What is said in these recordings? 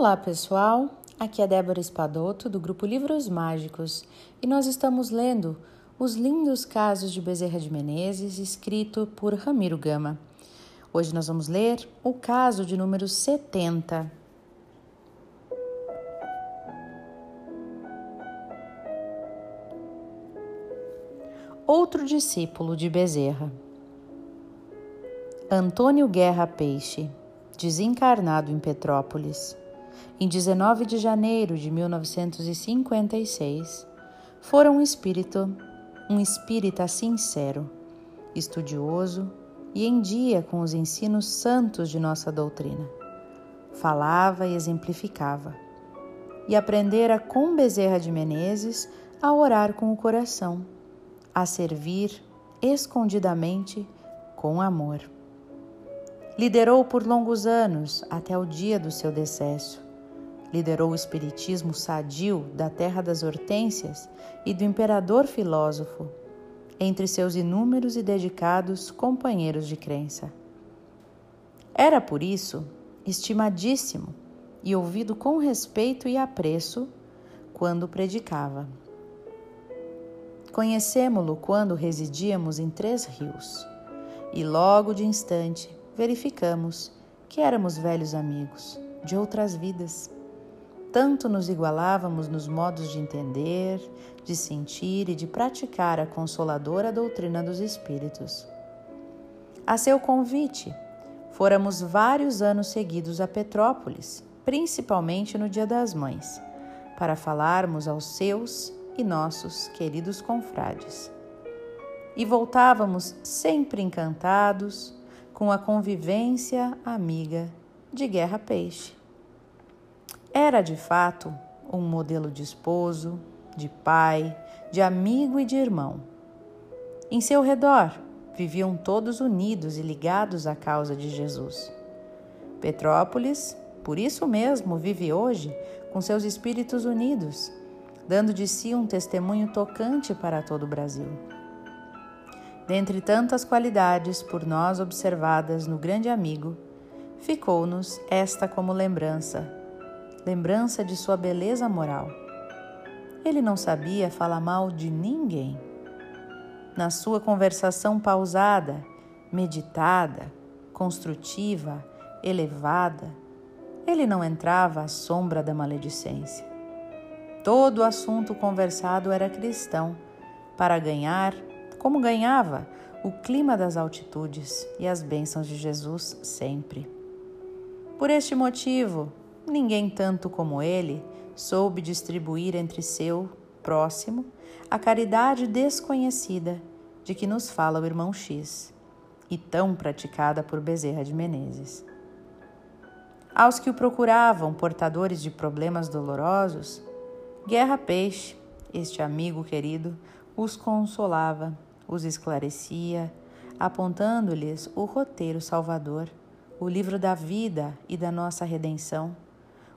Olá, pessoal. Aqui é Débora Espadoto do grupo Livros Mágicos e nós estamos lendo Os Lindos Casos de Bezerra de Menezes, escrito por Ramiro Gama. Hoje nós vamos ler o caso de número 70. Outro discípulo de Bezerra. Antônio Guerra Peixe, desencarnado em Petrópolis em 19 de janeiro de 1956, fora um espírito, um espírita sincero, estudioso e em dia com os ensinos santos de nossa doutrina. Falava e exemplificava, e aprendera com Bezerra de Menezes a orar com o coração, a servir escondidamente com amor. Liderou por longos anos até o dia do seu decesso Liderou o espiritismo sadio da terra das hortênsias e do imperador filósofo, entre seus inúmeros e dedicados companheiros de crença. Era, por isso, estimadíssimo e ouvido com respeito e apreço quando predicava. Conhecemo-lo quando residíamos em Três Rios e logo de instante verificamos que éramos velhos amigos de outras vidas tanto nos igualávamos nos modos de entender, de sentir e de praticar a consoladora doutrina dos Espíritos. A seu convite, fôramos vários anos seguidos a Petrópolis, principalmente no Dia das Mães, para falarmos aos seus e nossos queridos confrades. E voltávamos sempre encantados com a convivência amiga de Guerra Peixe era de fato um modelo de esposo, de pai, de amigo e de irmão. Em seu redor viviam todos unidos e ligados à causa de Jesus. Petrópolis, por isso mesmo, vive hoje com seus espíritos unidos, dando de si um testemunho tocante para todo o Brasil. Dentre tantas qualidades por nós observadas no grande amigo, ficou-nos esta como lembrança lembrança de sua beleza moral. Ele não sabia falar mal de ninguém. Na sua conversação pausada, meditada, construtiva, elevada, ele não entrava à sombra da maledicência. Todo assunto conversado era cristão, para ganhar, como ganhava, o clima das altitudes e as bênçãos de Jesus sempre. Por este motivo, ninguém tanto como ele soube distribuir entre seu próximo a caridade desconhecida de que nos fala o irmão X e tão praticada por Bezerra de Menezes. Aos que o procuravam portadores de problemas dolorosos, Guerra Peixe, este amigo querido, os consolava, os esclarecia, apontando-lhes o roteiro salvador, o livro da vida e da nossa redenção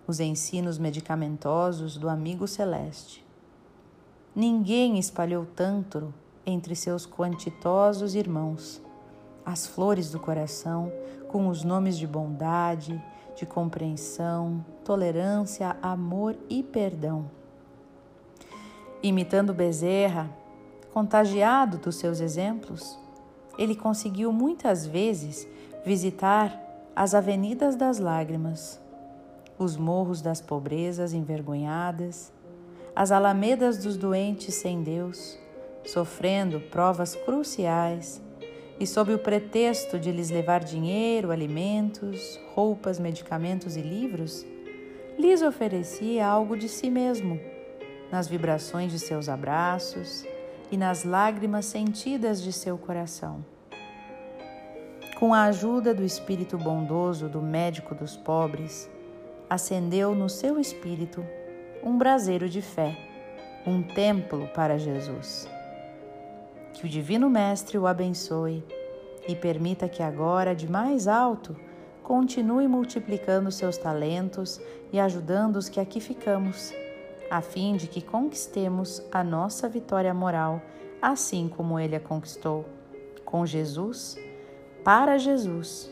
os ensinos medicamentosos do amigo celeste. Ninguém espalhou tanto entre seus quantitosos irmãos as flores do coração com os nomes de bondade, de compreensão, tolerância, amor e perdão. Imitando Bezerra, contagiado dos seus exemplos, ele conseguiu muitas vezes visitar as avenidas das lágrimas, os morros das pobrezas envergonhadas, as alamedas dos doentes sem Deus, sofrendo provas cruciais, e sob o pretexto de lhes levar dinheiro, alimentos, roupas, medicamentos e livros, lhes oferecia algo de si mesmo, nas vibrações de seus abraços e nas lágrimas sentidas de seu coração. Com a ajuda do espírito bondoso do médico dos pobres, acendeu no seu espírito um braseiro de fé, um templo para Jesus. Que o Divino Mestre o abençoe e permita que agora, de mais alto, continue multiplicando seus talentos e ajudando os que aqui ficamos, a fim de que conquistemos a nossa vitória moral, assim como ele a conquistou, com Jesus, para Jesus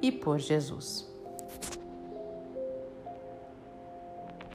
e por Jesus.